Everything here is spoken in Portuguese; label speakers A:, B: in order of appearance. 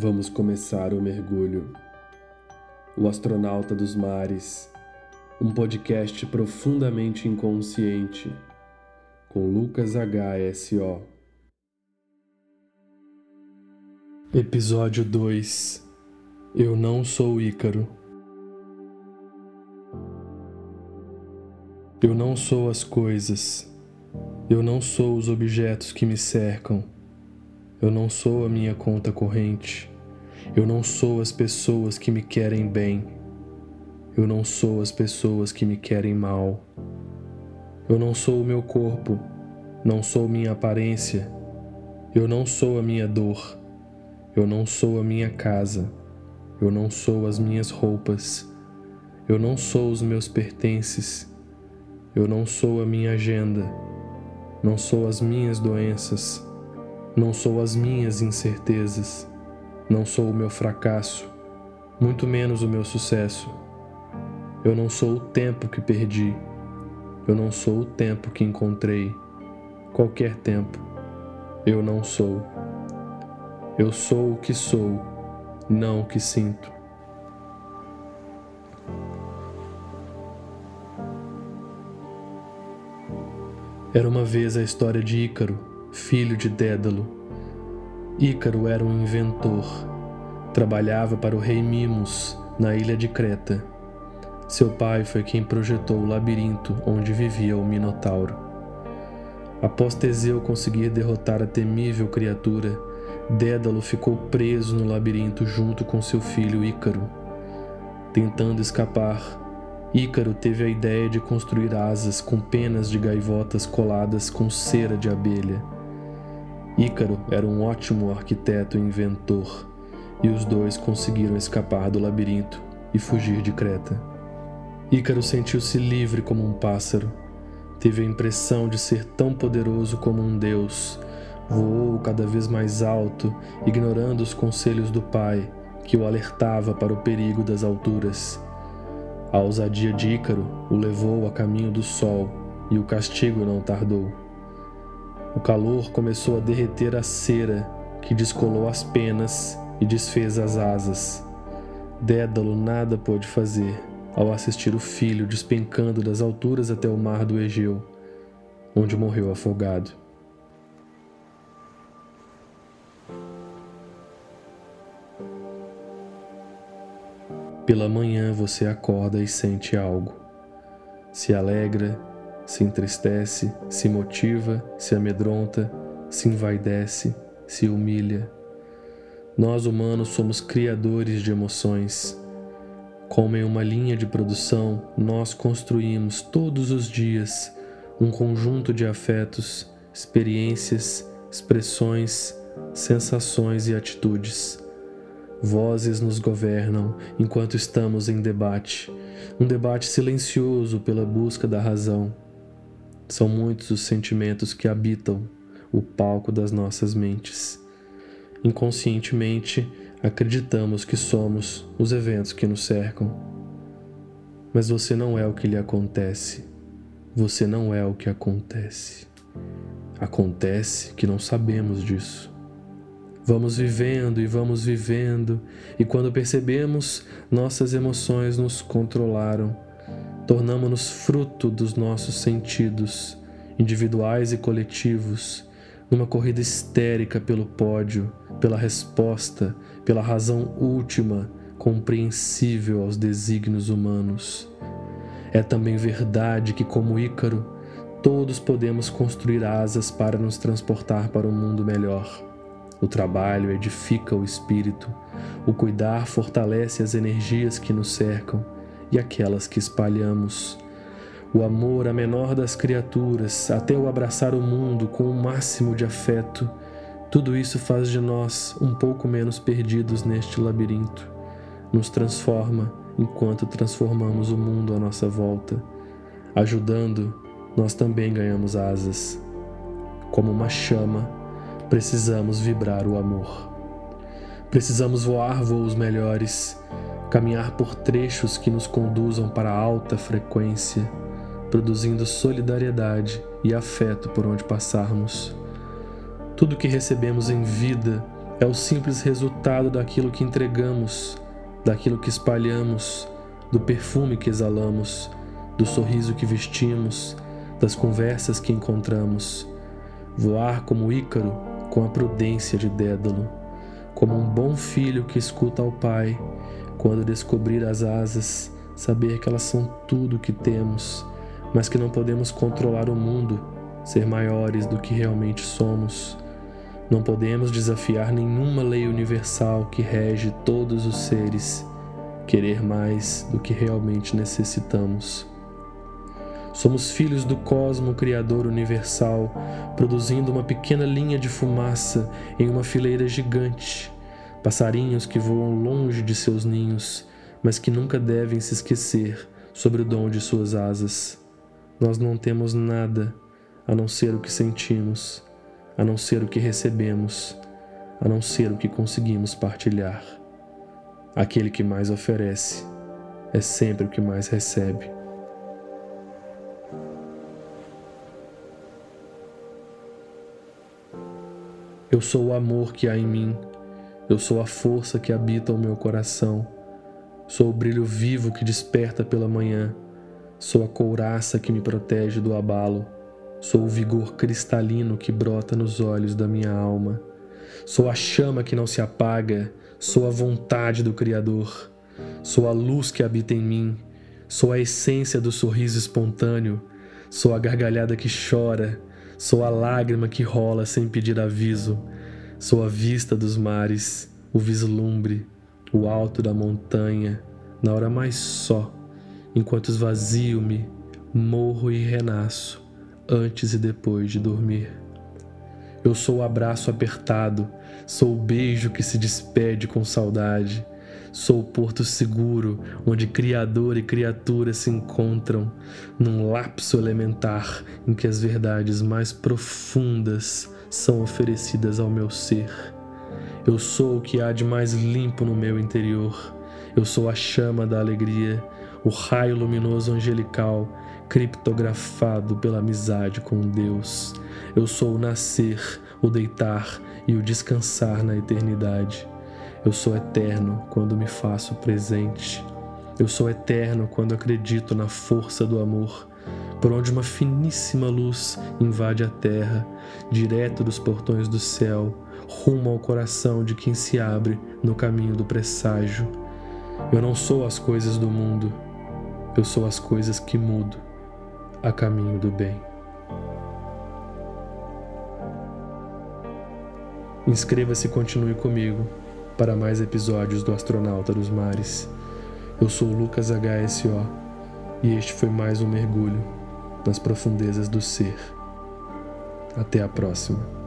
A: Vamos começar o mergulho. O Astronauta dos Mares, um podcast profundamente inconsciente, com Lucas HSO. Episódio 2 Eu não sou Ícaro. Eu não sou as coisas. Eu não sou os objetos que me cercam. Eu não sou a minha conta corrente. Eu não sou as pessoas que me querem bem. Eu não sou as pessoas que me querem mal. Eu não sou o meu corpo. Não sou minha aparência. Eu não sou a minha dor. Eu não sou a minha casa. Eu não sou as minhas roupas. Eu não sou os meus pertences. Eu não sou a minha agenda. Não sou as minhas doenças. Não sou as minhas incertezas, não sou o meu fracasso, muito menos o meu sucesso. Eu não sou o tempo que perdi, eu não sou o tempo que encontrei, qualquer tempo. Eu não sou. Eu sou o que sou, não o que sinto. Era uma vez a história de Ícaro filho de Dédalo. Ícaro era um inventor. Trabalhava para o rei Mimos, na ilha de Creta. Seu pai foi quem projetou o labirinto onde vivia o Minotauro. Após Teseu conseguir derrotar a temível criatura, Dédalo ficou preso no labirinto junto com seu filho Ícaro. Tentando escapar, Ícaro teve a ideia de construir asas com penas de gaivotas coladas com cera de abelha. Ícaro era um ótimo arquiteto e inventor, e os dois conseguiram escapar do labirinto e fugir de Creta. Ícaro sentiu-se livre como um pássaro. Teve a impressão de ser tão poderoso como um deus. Voou cada vez mais alto, ignorando os conselhos do pai, que o alertava para o perigo das alturas. A ousadia de Ícaro o levou a caminho do sol, e o castigo não tardou. O calor começou a derreter a cera que descolou as penas e desfez as asas. Dédalo nada pôde fazer ao assistir o filho despencando das alturas até o mar do Egeu, onde morreu afogado. Pela manhã você acorda e sente algo. Se alegra, se entristece, se motiva, se amedronta, se envaidece, se humilha. Nós humanos somos criadores de emoções. Como em uma linha de produção, nós construímos todos os dias um conjunto de afetos, experiências, expressões, sensações e atitudes. Vozes nos governam enquanto estamos em debate, um debate silencioso pela busca da razão são muitos os sentimentos que habitam o palco das nossas mentes. Inconscientemente, acreditamos que somos os eventos que nos cercam. Mas você não é o que lhe acontece. Você não é o que acontece. Acontece que não sabemos disso. Vamos vivendo e vamos vivendo, e quando percebemos, nossas emoções nos controlaram tornamos-nos fruto dos nossos sentidos, individuais e coletivos, numa corrida histérica pelo pódio, pela resposta, pela razão última, compreensível aos desígnios humanos. É também verdade que, como Ícaro, todos podemos construir asas para nos transportar para um mundo melhor. O trabalho edifica o espírito, o cuidar fortalece as energias que nos cercam e aquelas que espalhamos. O amor a menor das criaturas, até o abraçar o mundo com o máximo de afeto, tudo isso faz de nós um pouco menos perdidos neste labirinto. Nos transforma enquanto transformamos o mundo à nossa volta. Ajudando, nós também ganhamos asas. Como uma chama, precisamos vibrar o amor. Precisamos voar voos melhores caminhar por trechos que nos conduzam para alta frequência, produzindo solidariedade e afeto por onde passarmos. Tudo que recebemos em vida É o simples resultado daquilo que entregamos, daquilo que espalhamos, do perfume que exalamos, do sorriso que vestimos, das conversas que encontramos. Voar como Ícaro, com a prudência de Dédalo, como um bom filho que escuta ao pai, quando descobrir as asas, saber que elas são tudo o que temos, mas que não podemos controlar o mundo, ser maiores do que realmente somos não podemos desafiar nenhuma lei universal que rege todos os seres, querer mais do que realmente necessitamos. Somos filhos do cosmo criador universal, produzindo uma pequena linha de fumaça em uma fileira gigante. Passarinhos que voam longe de seus ninhos, mas que nunca devem se esquecer sobre o dom de suas asas. Nós não temos nada a não ser o que sentimos a não ser o que recebemos, a não ser o que conseguimos partilhar. Aquele que mais oferece é sempre o que mais recebe. Eu sou o amor que há em mim, eu sou a força que habita o meu coração, sou o brilho vivo que desperta pela manhã, sou a couraça que me protege do abalo Sou o vigor cristalino que brota nos olhos da minha alma. Sou a chama que não se apaga. Sou a vontade do Criador. Sou a luz que habita em mim. Sou a essência do sorriso espontâneo. Sou a gargalhada que chora. Sou a lágrima que rola sem pedir aviso. Sou a vista dos mares, o vislumbre, o alto da montanha, na hora mais só, enquanto esvazio-me, morro e renasço antes e depois de dormir. Eu sou o abraço apertado, sou o beijo que se despede com saudade, sou o porto seguro onde Criador e criatura se encontram num lapso elementar em que as verdades mais profundas são oferecidas ao meu ser. Eu sou o que há de mais limpo no meu interior. Eu sou a chama da alegria, o raio luminoso angelical criptografado pela amizade com Deus. Eu sou o nascer, o deitar e o descansar na eternidade. Eu sou eterno quando me faço presente. Eu sou eterno quando acredito na força do amor, por onde uma finíssima luz invade a terra, direto dos portões do céu, rumo ao coração de quem se abre no caminho do presságio. Eu não sou as coisas do mundo, eu sou as coisas que mudo a caminho do bem. Inscreva-se e continue comigo para mais episódios do Astronauta dos Mares. Eu sou Lucas HSO e este foi mais um mergulho nas profundezas do ser. Até a próxima.